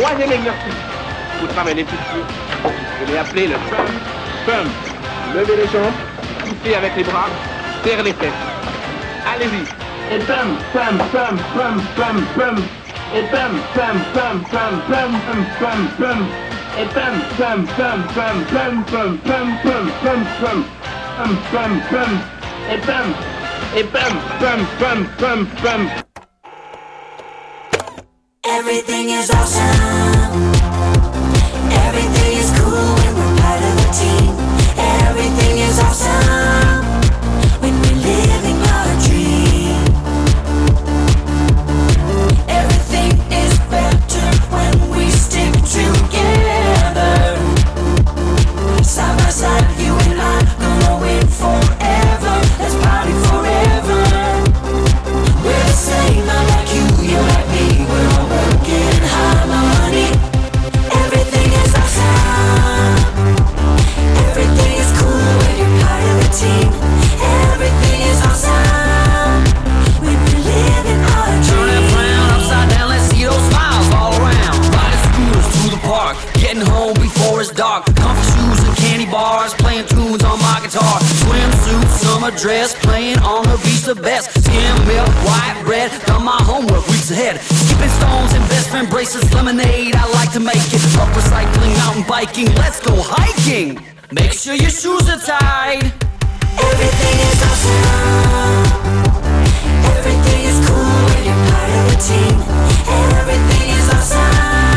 troisième exercice. Vous travaillez petits pieds. Je l'ai appelé le pump, pump. Levez les jambes, poussez avec les bras, serrez les fesses. Allez-y. Et pump, pump, pump, pump, pump, pump. Et pump, pump, pump, pump, pump, pump, pump. Et pump, pump, pump, pump, pump, pump, pump. Pump, pump, pump. Et pump. Et pump, pump, pump, pump, pump. Everything is awesome. Dress, playing on the beach the best. Skim milk, white, red, done my homework weeks ahead. Skipping stones and best friend bracelets, lemonade, I like to make it. Up recycling, mountain biking, let's go hiking. Make sure your shoes are tied. Everything is awesome. Everything is cool when you're part of a team. Everything is awesome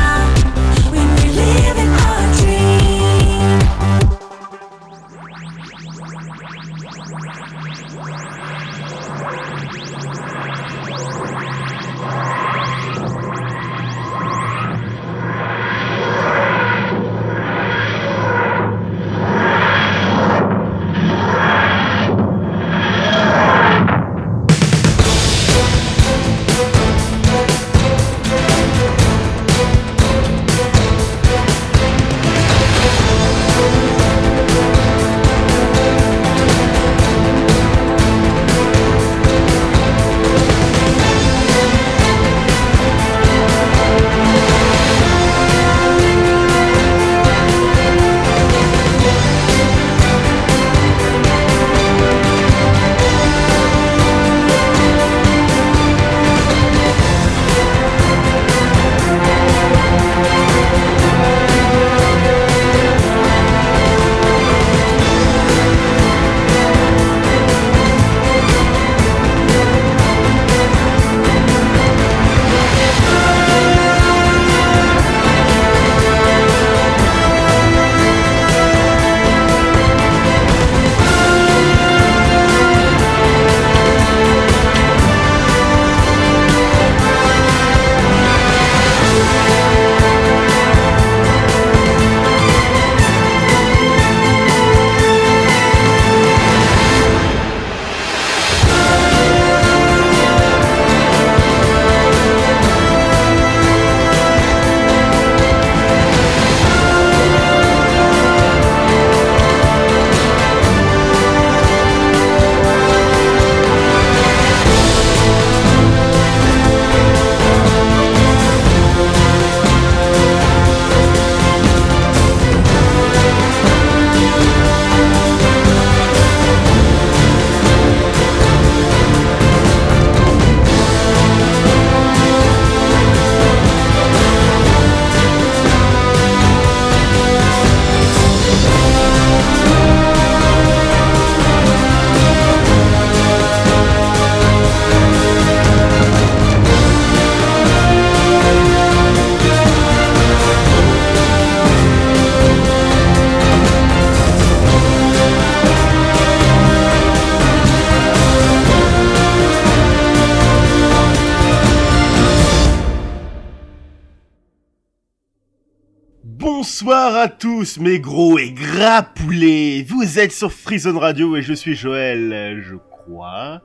Bonsoir à tous mes gros et gras poulets Vous êtes sur Freezone Radio et je suis Joël, je crois.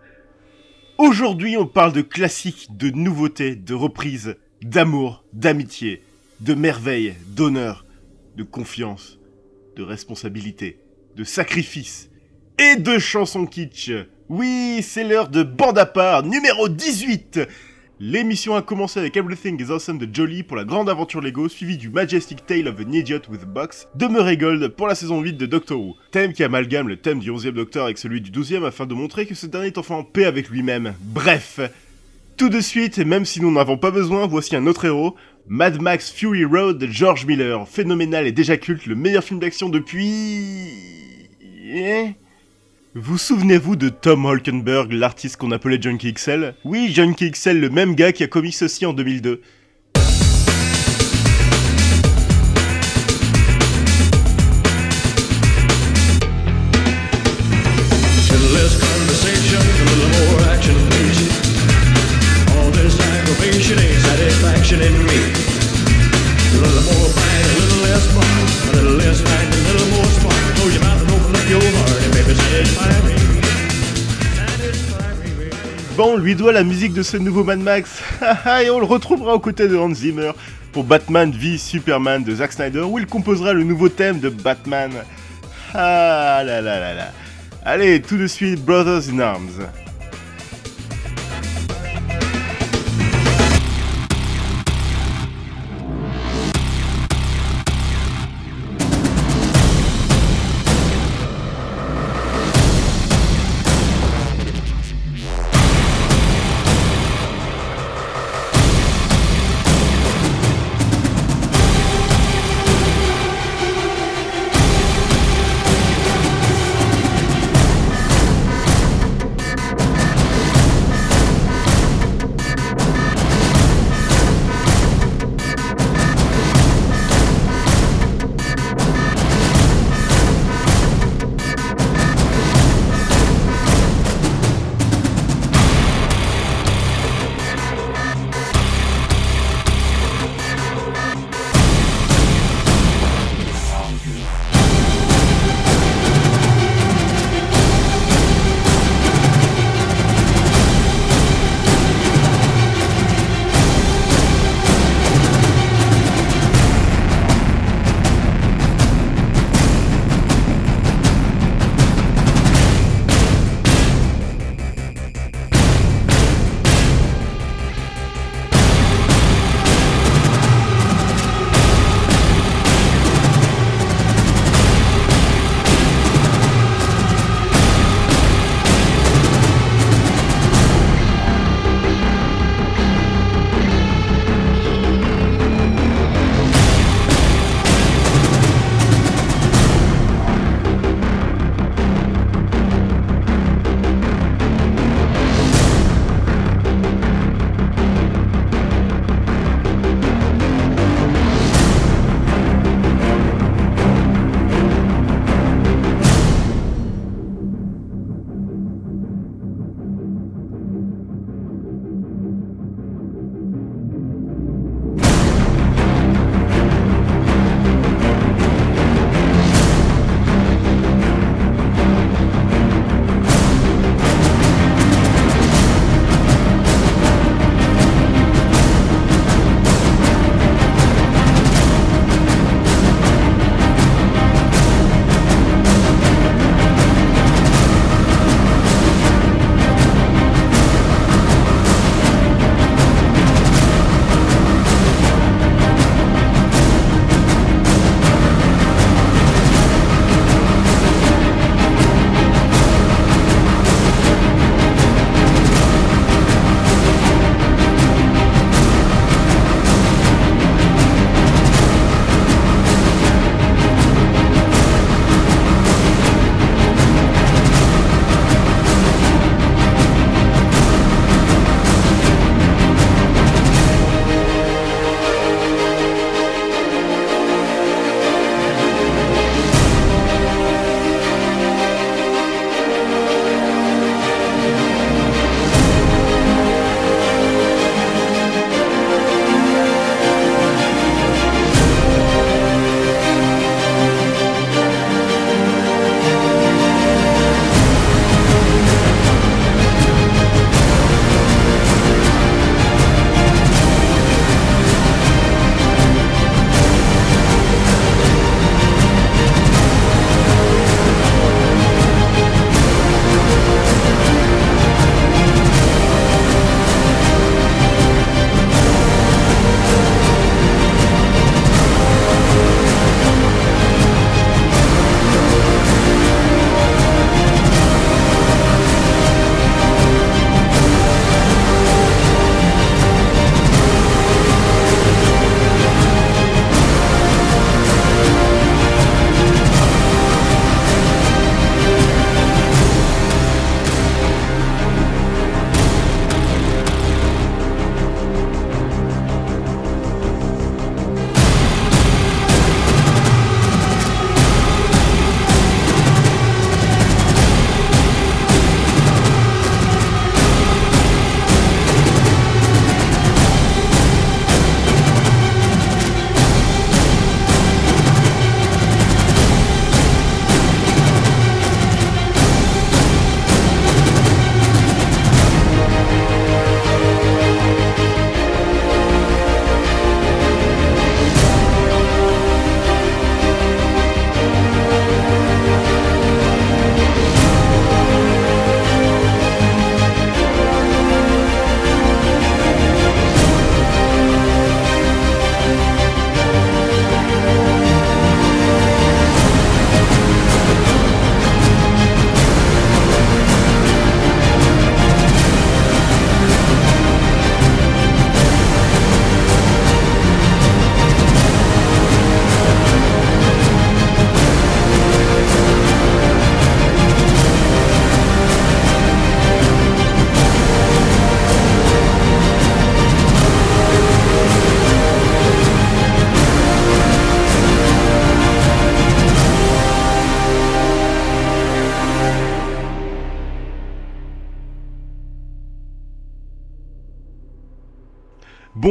Aujourd'hui on parle de classiques, de nouveautés, de reprises, d'amour, d'amitié, de merveille, d'honneur, de confiance, de responsabilité, de sacrifice et de chansons kitsch. Oui, c'est l'heure de bande à part numéro 18 L'émission a commencé avec Everything is Awesome de Jolie pour la grande aventure Lego, suivi du Majestic Tale of an Idiot with a Box de Murray Gold pour la saison 8 de Doctor Who. Thème qui amalgame le thème du 11e Docteur avec celui du 12e afin de montrer que ce dernier est enfin en paix avec lui-même. Bref, tout de suite, même si nous n'en avons pas besoin, voici un autre héros, Mad Max Fury Road de George Miller, phénoménal et déjà culte, le meilleur film d'action depuis... Eh vous souvenez-vous de Tom Holkenberg, l'artiste qu'on appelait Junkie XL Oui, Junkie XL, le même gars qui a commis ceci en 2002. On lui doit la musique de ce nouveau Mad Max. Et on le retrouvera aux côtés de Hans Zimmer pour Batman v Superman de Zack Snyder où il composera le nouveau thème de Batman. Ah là là là. Allez, tout de suite, Brothers in Arms.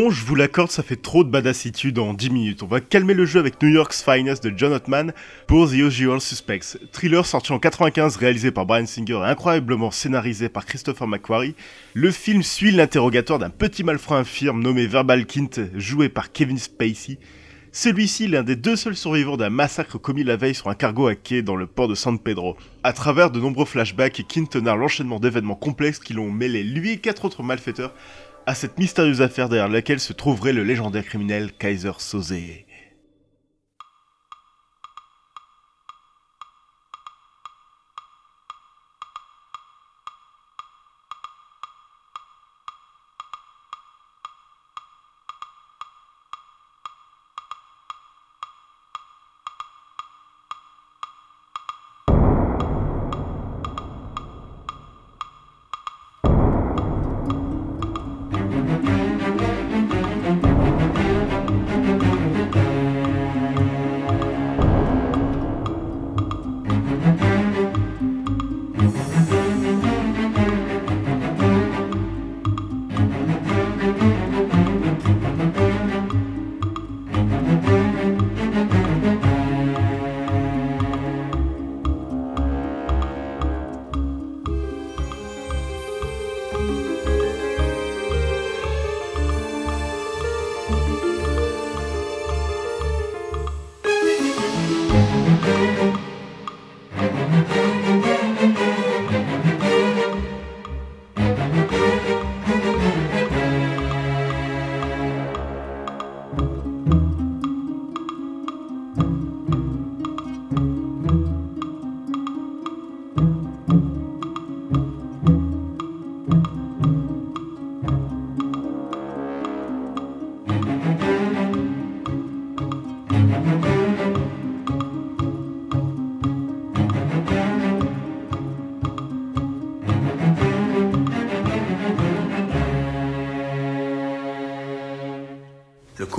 Bon, je vous l'accorde, ça fait trop de badassitude en 10 minutes. On va calmer le jeu avec New York's Finest de John Ottman pour The Usual Suspects. Thriller sorti en 95, réalisé par Brian Singer et incroyablement scénarisé par Christopher McQuarrie. Le film suit l'interrogatoire d'un petit malfrat infirme nommé Verbal Kint, joué par Kevin Spacey. Celui-ci, l'un des deux seuls survivants d'un massacre commis la veille sur un cargo à quai dans le port de San Pedro. À travers de nombreux flashbacks, Kint narre l'enchaînement d'événements complexes qui l'ont mêlé lui et quatre autres malfaiteurs à cette mystérieuse affaire derrière laquelle se trouverait le légendaire criminel Kaiser Soze.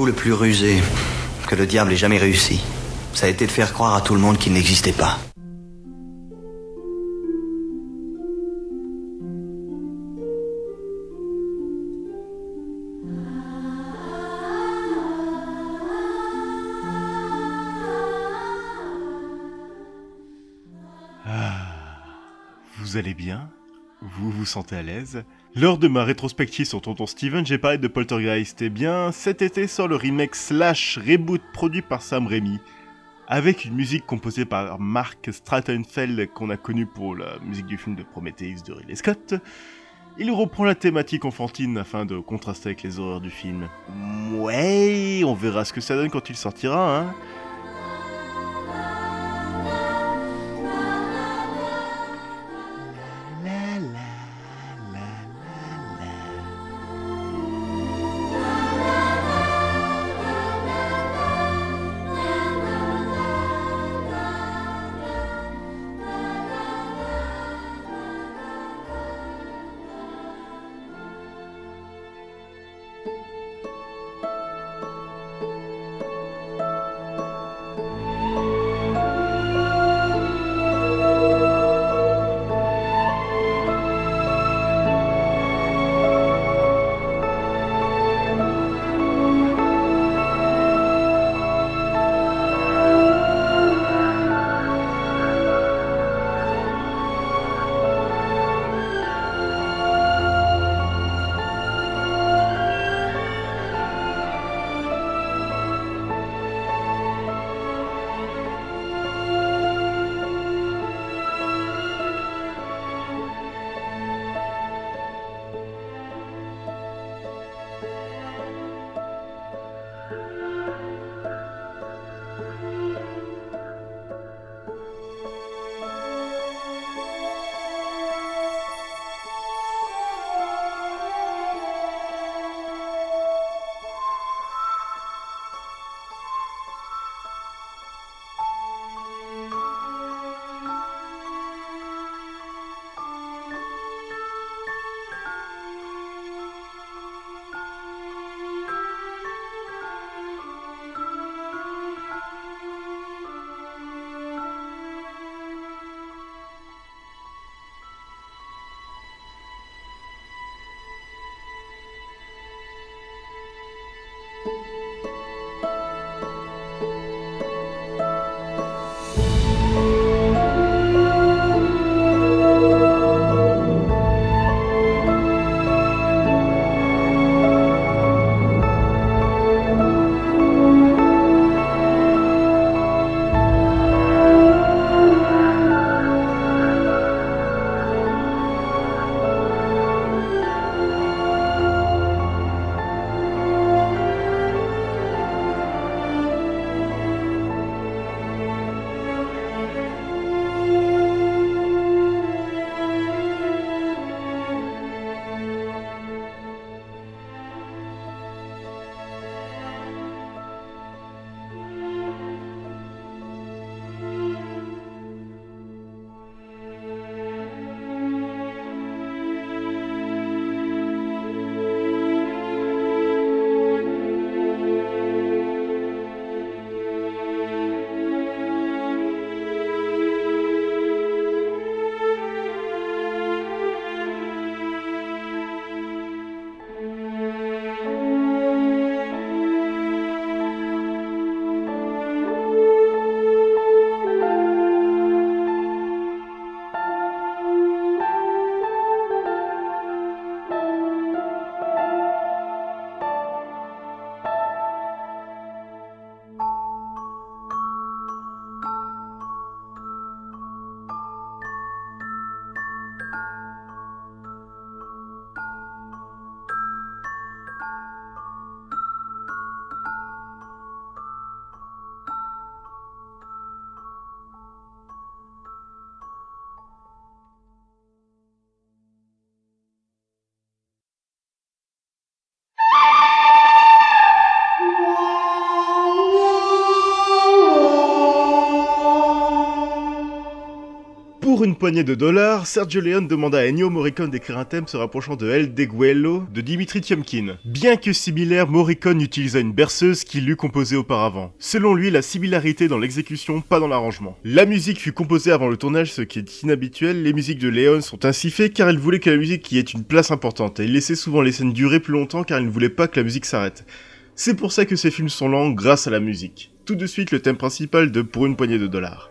Le plus rusé que le diable ait jamais réussi, ça a été de faire croire à tout le monde qu'il n'existait pas. Vous allez bien? Vous vous sentez à l'aise? Lors de ma rétrospective sur Tonton Steven, j'ai parlé de Poltergeist. Eh bien, cet été sort le remake slash reboot produit par Sam Raimi. Avec une musique composée par Mark Strattenfeld qu'on a connu pour la musique du film de Prometheus de Ridley Scott. Il reprend la thématique enfantine afin de contraster avec les horreurs du film. Ouais, on verra ce que ça donne quand il sortira, hein. Poignée de dollars, Sergio Leone demanda à Ennio Morricone d'écrire un thème se rapprochant de El Deguello de Dimitri Tiomkin. Bien que similaire, Morricone utilisa une berceuse qu'il eut composée auparavant. Selon lui, la similarité dans l'exécution, pas dans l'arrangement. La musique fut composée avant le tournage, ce qui est inhabituel. Les musiques de Leone sont ainsi faites car il voulait que la musique y ait une place importante. Et il laissait souvent les scènes durer plus longtemps car il ne voulait pas que la musique s'arrête. C'est pour ça que ces films sont lents grâce à la musique. Tout de suite le thème principal de Pour une poignée de dollars.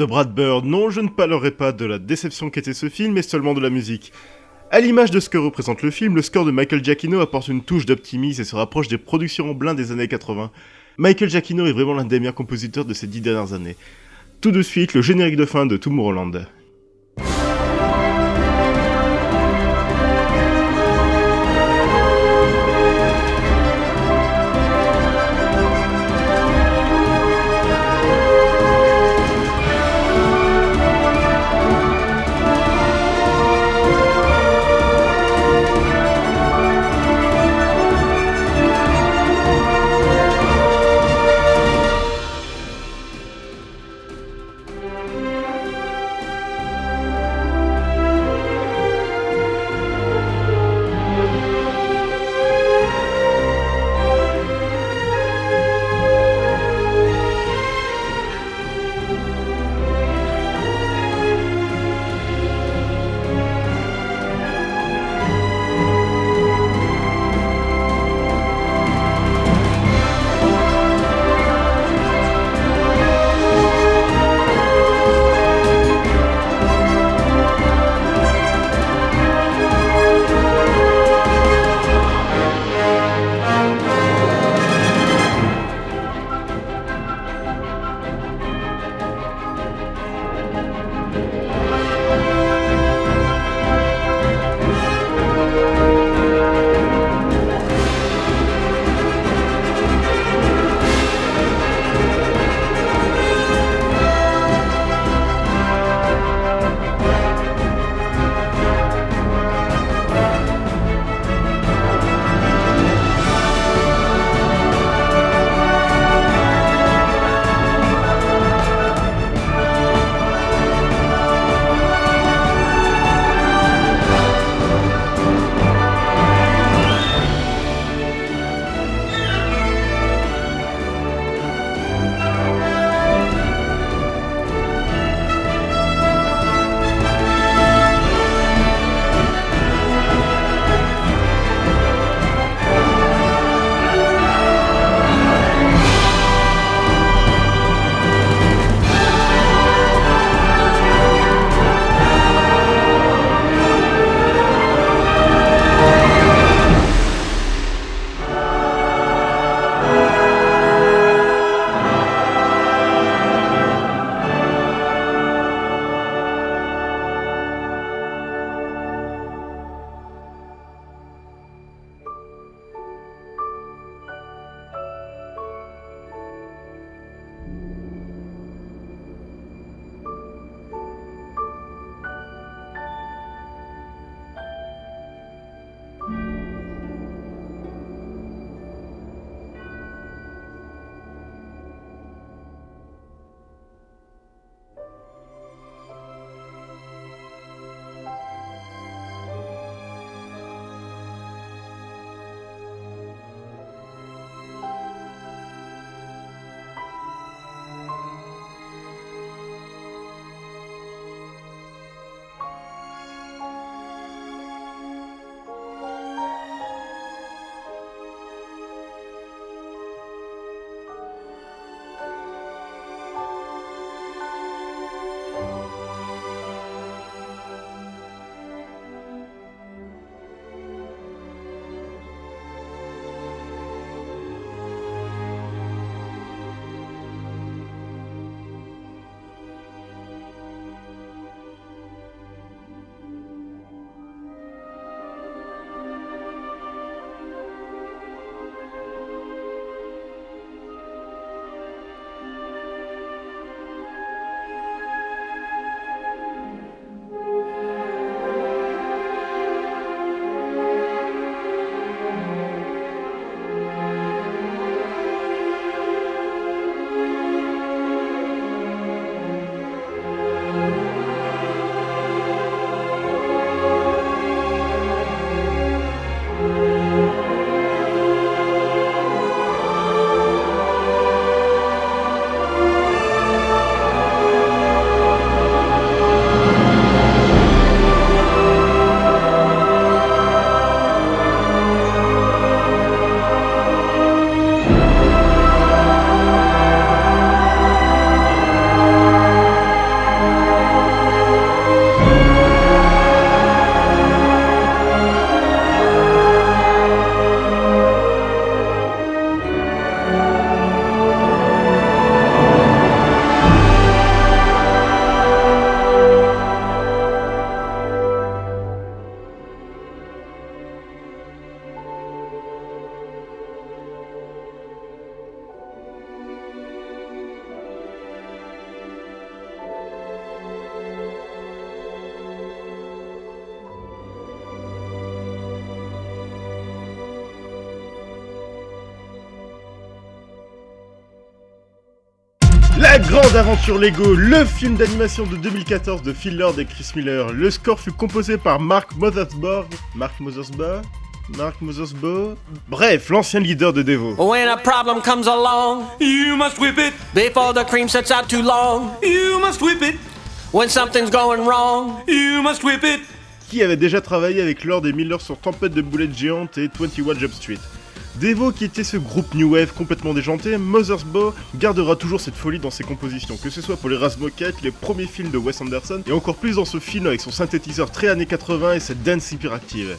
De Brad Bird. Non, je ne parlerai pas de la déception qu'était ce film, mais seulement de la musique. À l'image de ce que représente le film, le score de Michael Giacchino apporte une touche d'optimisme et se rapproche des productions en blind des années 80. Michael Giacchino est vraiment l'un des meilleurs compositeurs de ces dix dernières années. Tout de suite, le générique de fin de Tomorrowland. Aventure Lego, le film d'animation de 2014 de Phil Lord et Chris Miller. Le score fut composé par Mark Mothersbaugh. Mark Mothersbaugh? Mark Mothersbaugh? Bref, l'ancien leader de Devo. When a problem comes along, you must whip it. Before the cream sets out too long, you must whip it. When something's going wrong, you must whip it. Qui avait déjà travaillé avec Lord et Miller sur Tempête de boulettes géantes et 21 Jump Street? Devo, qui était ce groupe New Wave complètement déjanté, Mothersbaugh gardera toujours cette folie dans ses compositions, que ce soit pour les Raz Moquettes, les premiers films de Wes Anderson, et encore plus dans ce film avec son synthétiseur très années 80 et cette dance hyperactive.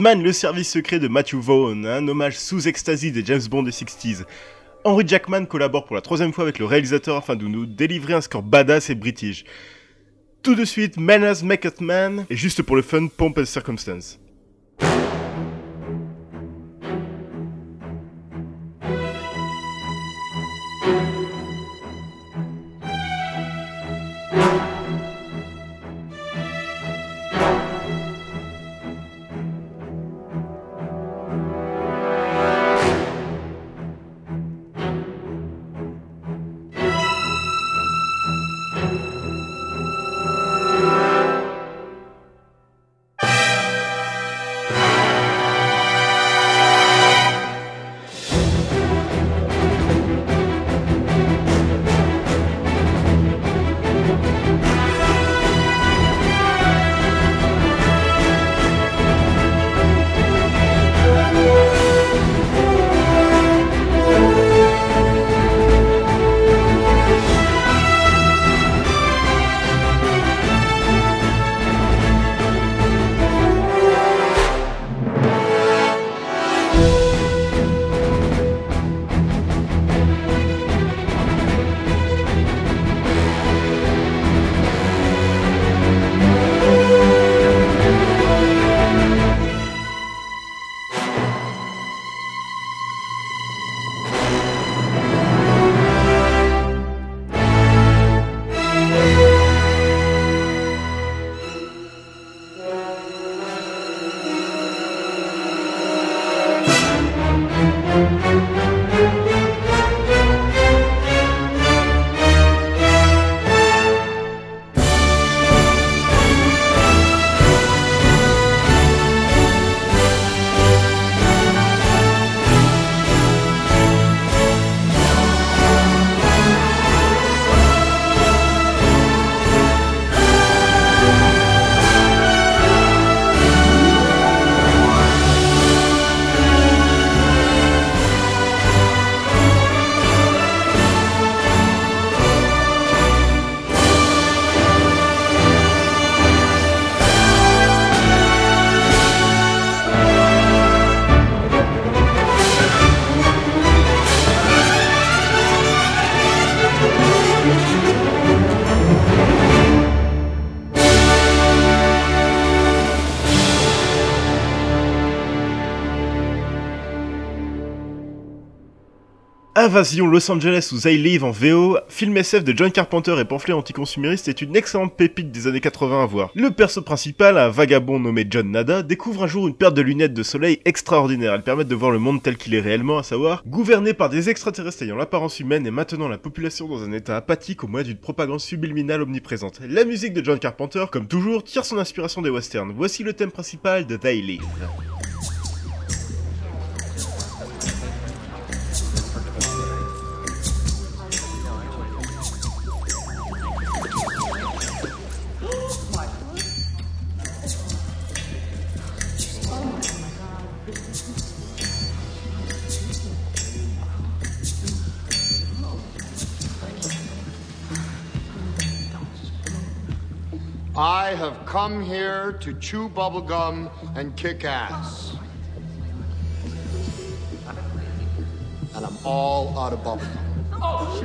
Le service secret de Matthew Vaughn, un hommage sous ecstasy des James Bond des 60s. Henry Jackman collabore pour la troisième fois avec le réalisateur afin de nous délivrer un score badass et british. Tout de suite, Manners Make It Man, et juste pour le fun, Pomp and Circumstance. Invasion Los Angeles où They Live en VO, film SF de John Carpenter et pamphlet anticonsumériste est une excellente pépite des années 80 à voir. Le perso principal, un vagabond nommé John Nada, découvre un jour une paire de lunettes de soleil extraordinaires. Elles permettent de voir le monde tel qu'il est réellement, à savoir gouverné par des extraterrestres ayant l'apparence humaine et maintenant la population dans un état apathique au moyen d'une propagande subliminale omniprésente. La musique de John Carpenter, comme toujours, tire son inspiration des westerns. Voici le thème principal de They Live. I have come here to chew bubblegum and kick ass. And I'm all out of bubblegum. Oh,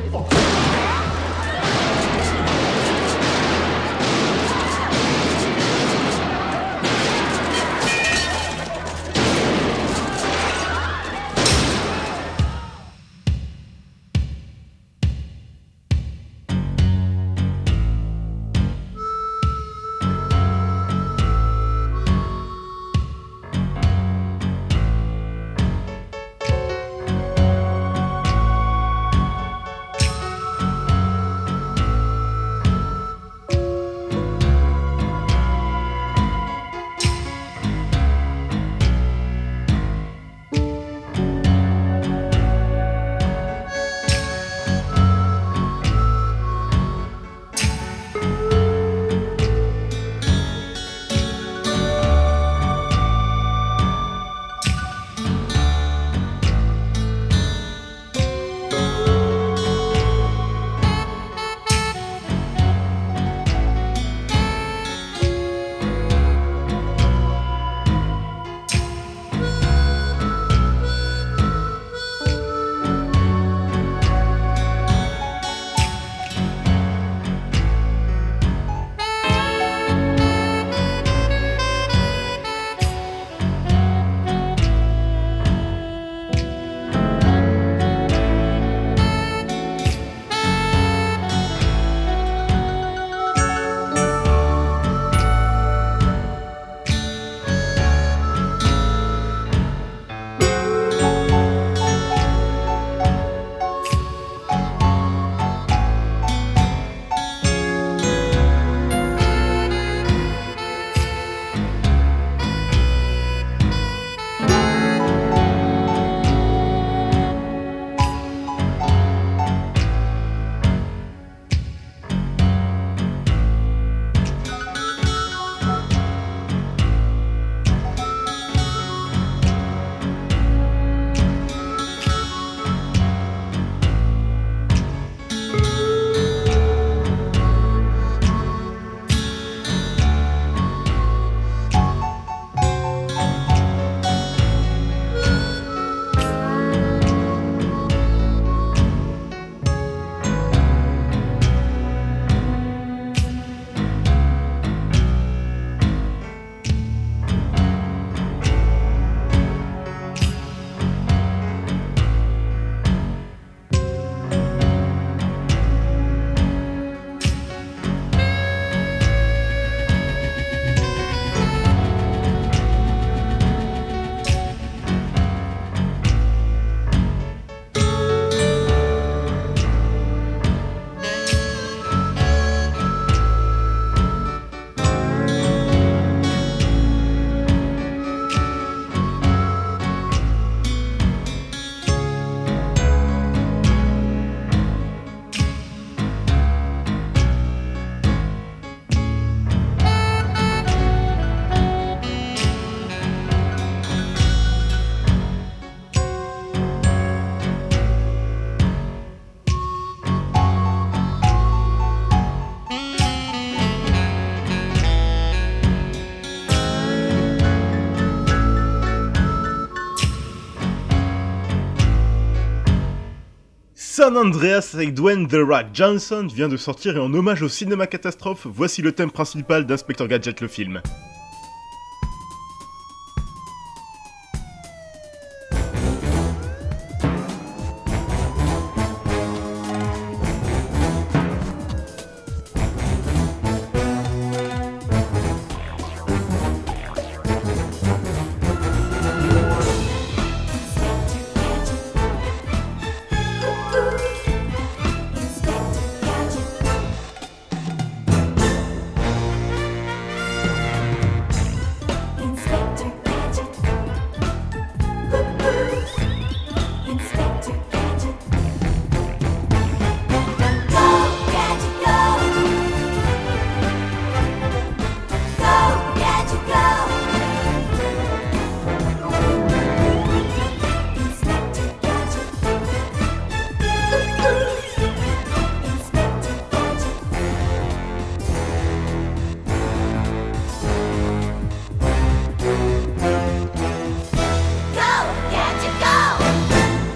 San Andreas avec Dwayne The Rock Johnson vient de sortir et en hommage au cinéma catastrophe, voici le thème principal d'Inspector Gadget le film.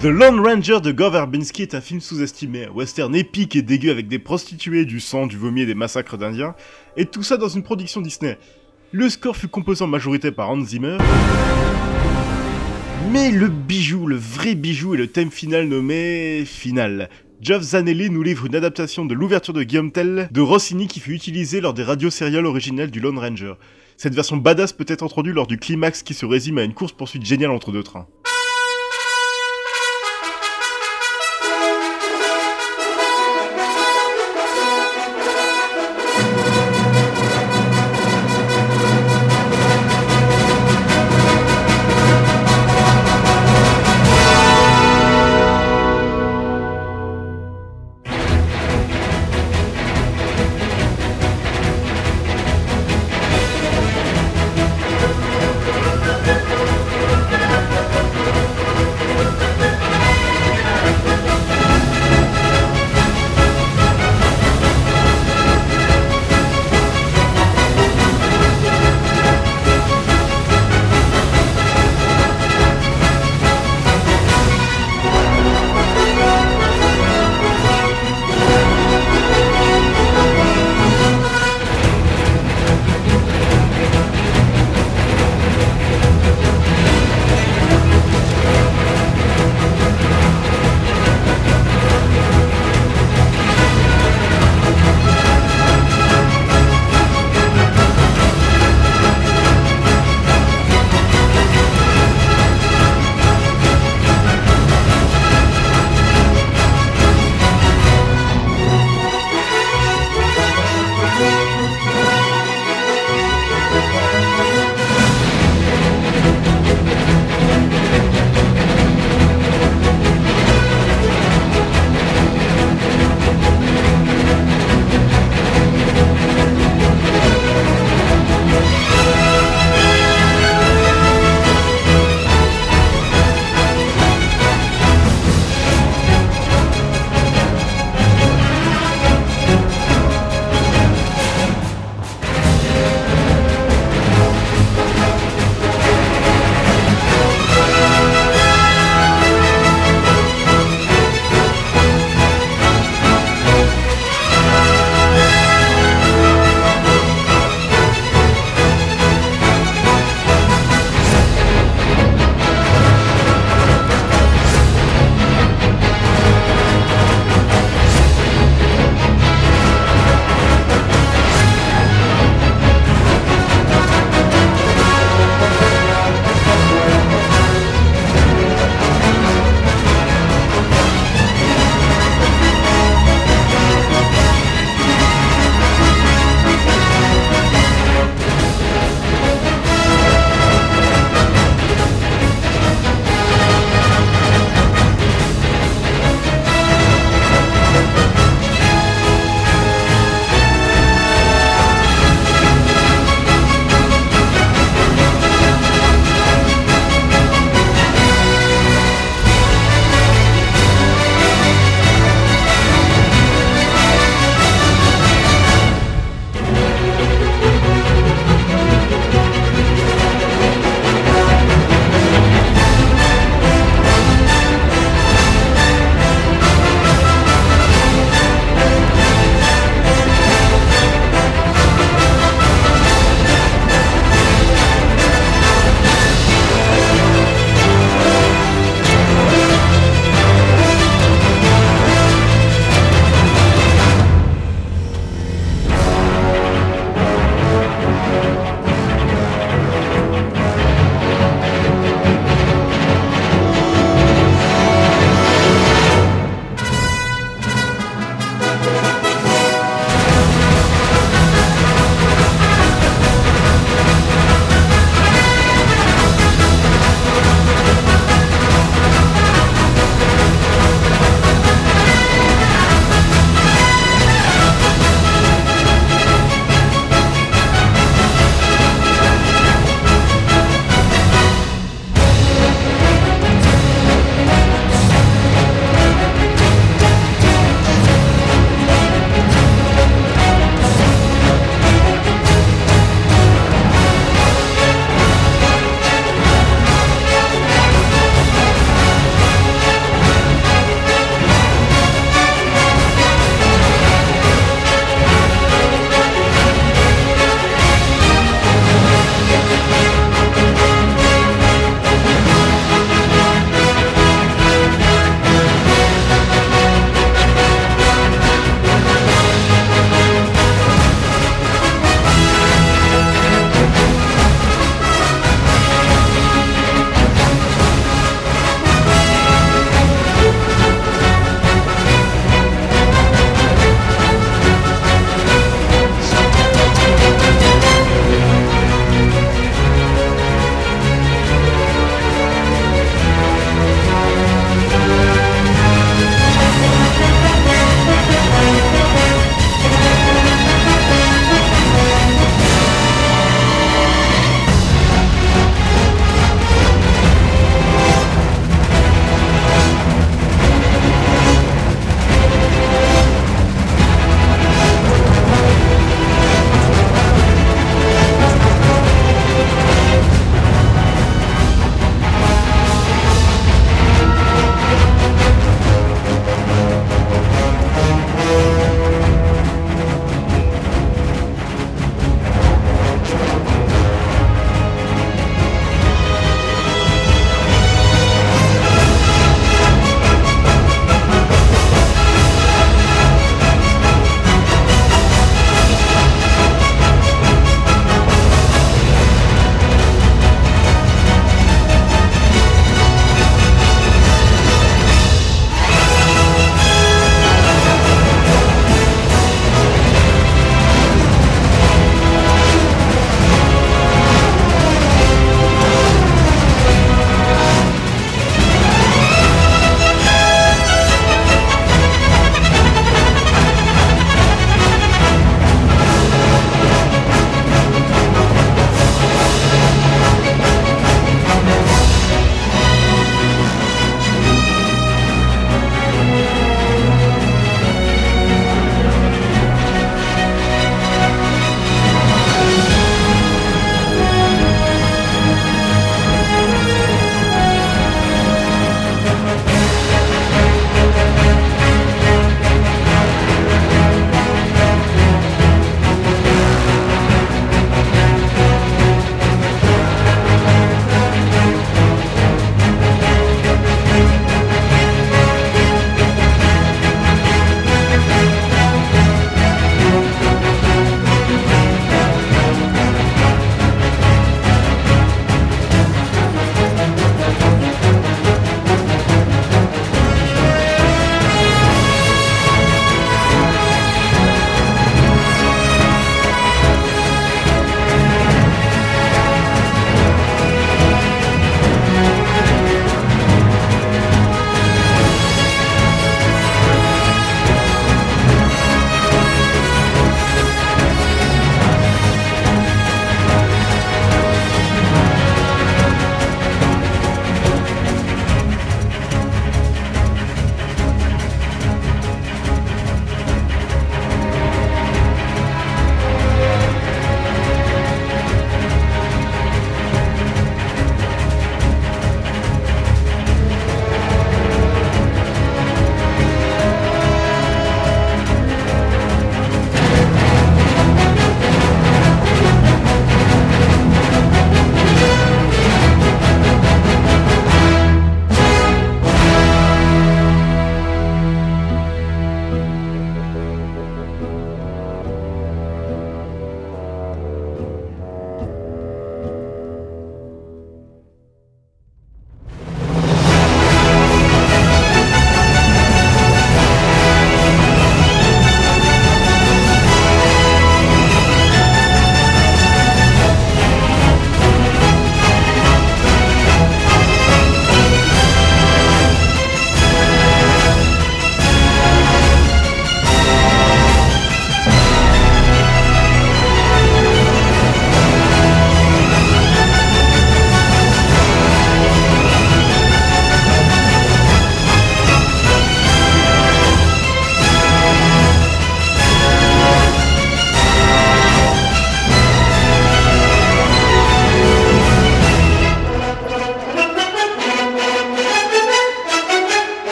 The Lone Ranger de Gore Verbinski est un film sous-estimé, un western épique et dégueu avec des prostituées, du sang, du vomi et des massacres d'indiens, et tout ça dans une production Disney. Le score fut composé en majorité par Hans Zimmer, mais le bijou, le vrai bijou est le thème final nommé Final. Geoff Zanelli nous livre une adaptation de l'ouverture de Guillaume Tell de Rossini qui fut utilisée lors des radios-sériales originales du Lone Ranger. Cette version badass peut être entendue lors du climax qui se résume à une course-poursuite géniale entre deux trains.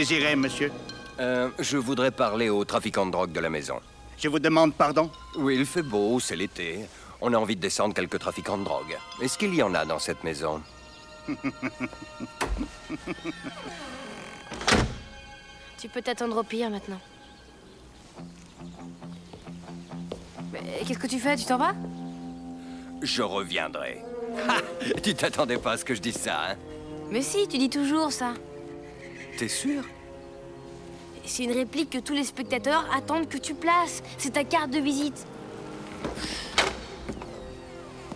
Désirez, monsieur Euh, je voudrais parler aux trafiquants de drogue de la maison. Je vous demande pardon Oui, il fait beau, c'est l'été. On a envie de descendre quelques trafiquants de drogue. Est-ce qu'il y en a dans cette maison Tu peux t'attendre au pire maintenant. Mais qu'est-ce que tu fais? Tu t'en vas? Je reviendrai. Ha Tu t'attendais pas à ce que je dise ça, hein? Mais si, tu dis toujours ça. T'es sûr C'est une réplique que tous les spectateurs attendent que tu places. C'est ta carte de visite.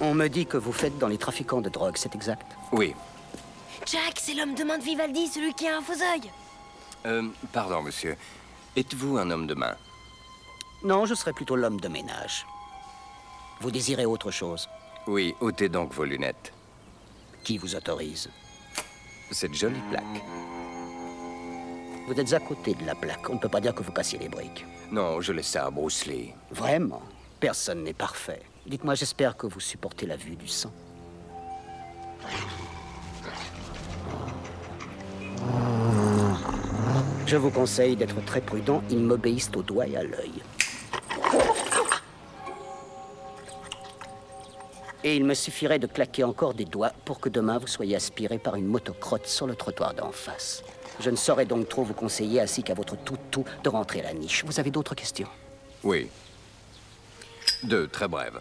On me dit que vous faites dans les trafiquants de drogue, c'est exact Oui. Jack, c'est l'homme de main de Vivaldi, celui qui a un faux œil. Euh, pardon, monsieur. Êtes-vous un homme de main Non, je serais plutôt l'homme de ménage. Vous désirez autre chose Oui, ôtez donc vos lunettes. Qui vous autorise Cette jolie plaque. Vous êtes à côté de la plaque. On ne peut pas dire que vous cassiez les briques. Non, je laisse ça à Bruce Lee. Vraiment? Personne n'est parfait. Dites-moi, j'espère que vous supportez la vue du sang. Je vous conseille d'être très prudent. Ils m'obéissent au doigt et à l'œil. Et il me suffirait de claquer encore des doigts pour que demain vous soyez aspiré par une motocrotte sur le trottoir d'en face. Je ne saurais donc trop vous conseiller, ainsi qu'à votre tout-tout, de rentrer à la niche. Vous avez d'autres questions? Oui. Deux, très brèves.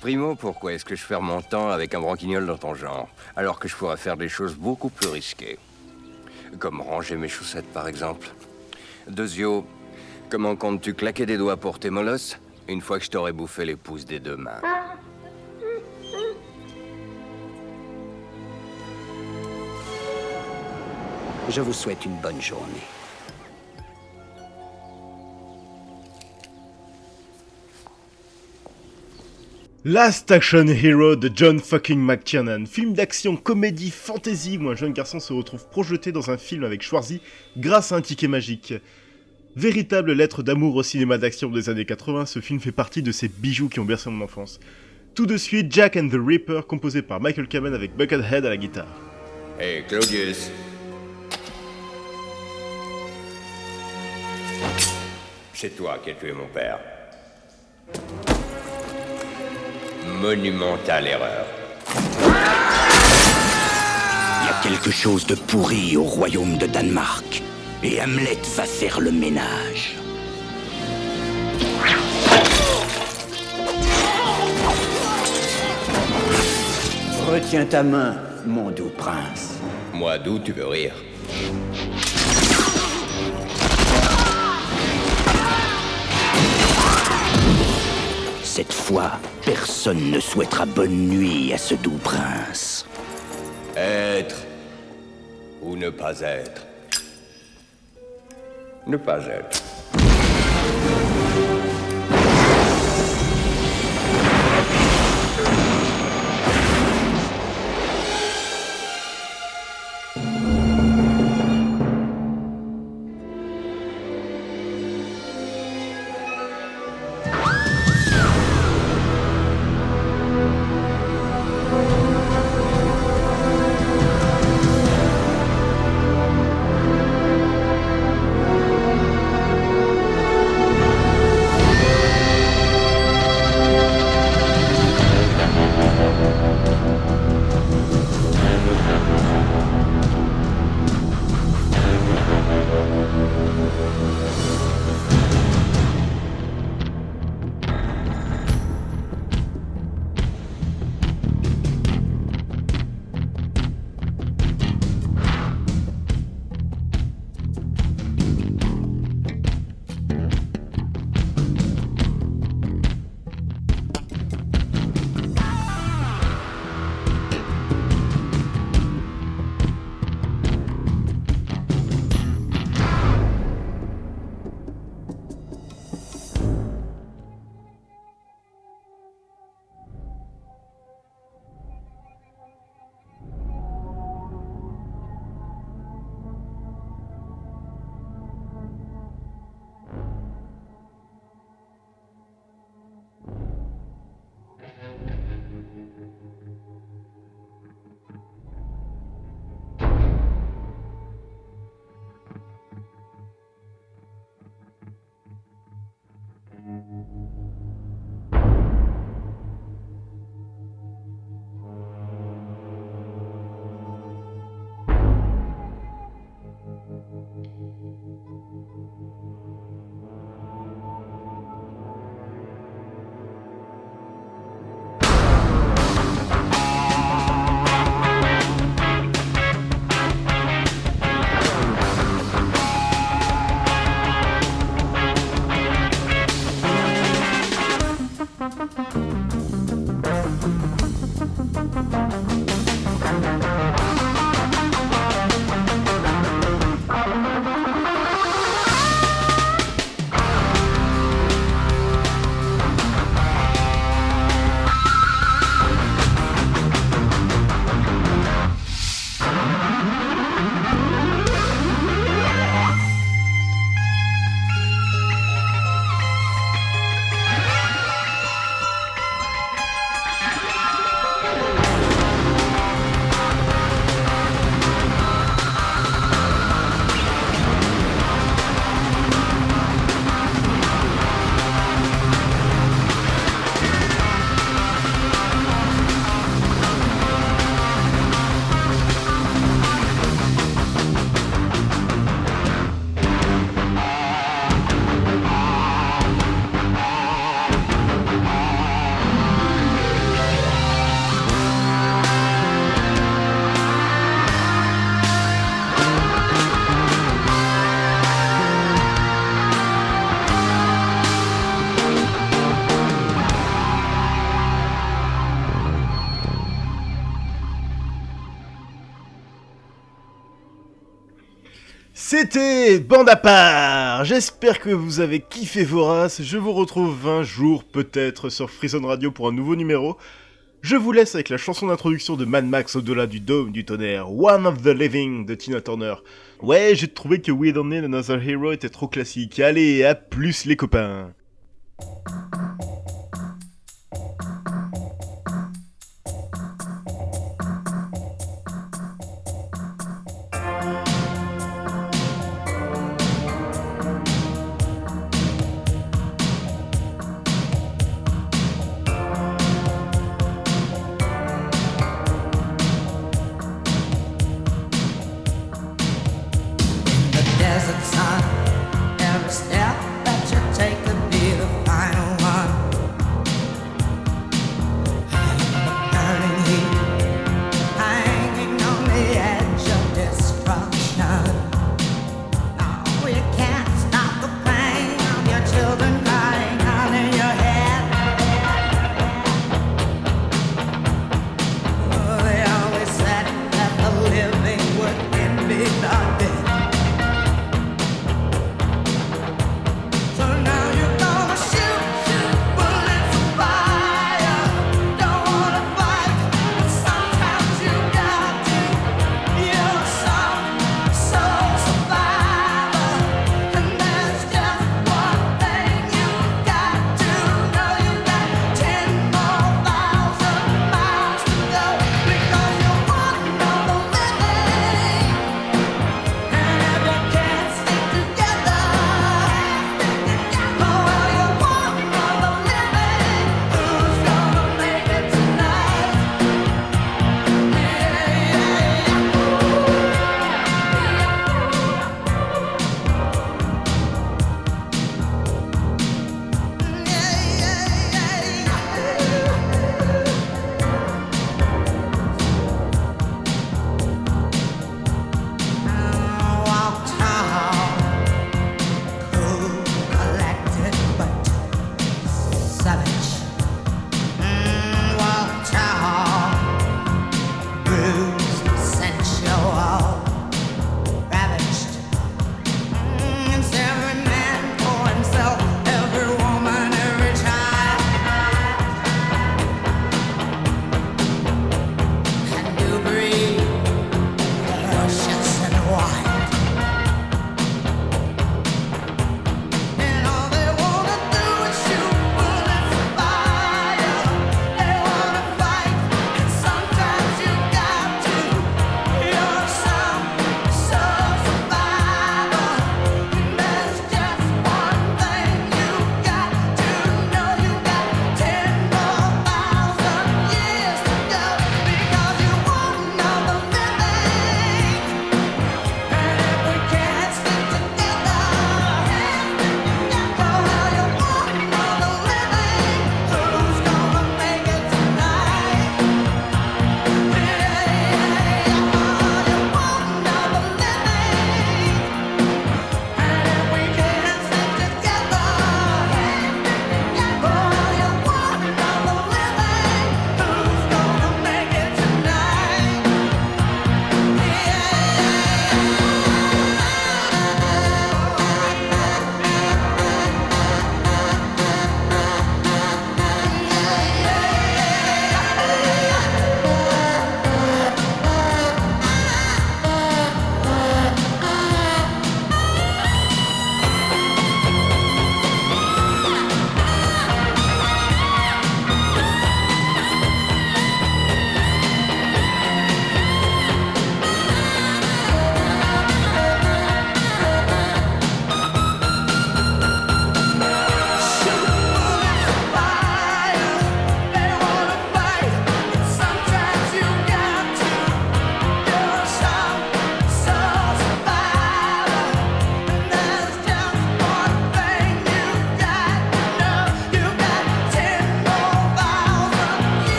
Primo, pourquoi est-ce que je perds mon temps avec un branquignol dans ton genre, alors que je pourrais faire des choses beaucoup plus risquées? Comme ranger mes chaussettes, par exemple. Deuxio, comment comptes-tu claquer des doigts pour tes molosses une fois que je t'aurai bouffé les pouces des deux mains? Je vous souhaite une bonne journée. Last Action Hero de John fucking McTiernan, film d'action, comédie, fantasy où un jeune garçon se retrouve projeté dans un film avec Schwarzy grâce à un ticket magique. Véritable lettre d'amour au cinéma d'action des années 80, ce film fait partie de ces bijoux qui ont bercé mon enfance. Tout de suite, Jack and the Ripper, composé par Michael Kamen avec Buckethead à la guitare. Hé, Claudius C'est toi qui as tué mon père. Monumentale erreur. Il y a quelque chose de pourri au royaume de Danemark. Et Hamlet va faire le ménage. Retiens ta main, mon doux prince. Moi, d'où tu veux rire? Cette fois, personne ne souhaitera bonne nuit à ce doux prince. Être ou ne pas être Ne pas être. C'était Bande à part J'espère que vous avez kiffé Vorace. Je vous retrouve un jour peut-être sur Freezone Radio pour un nouveau numéro. Je vous laisse avec la chanson d'introduction de Mad Max au-delà du dôme du tonnerre, One of the Living de Tina Turner. Ouais, j'ai trouvé que We Don't Need Another Hero était trop classique. Allez, à plus les copains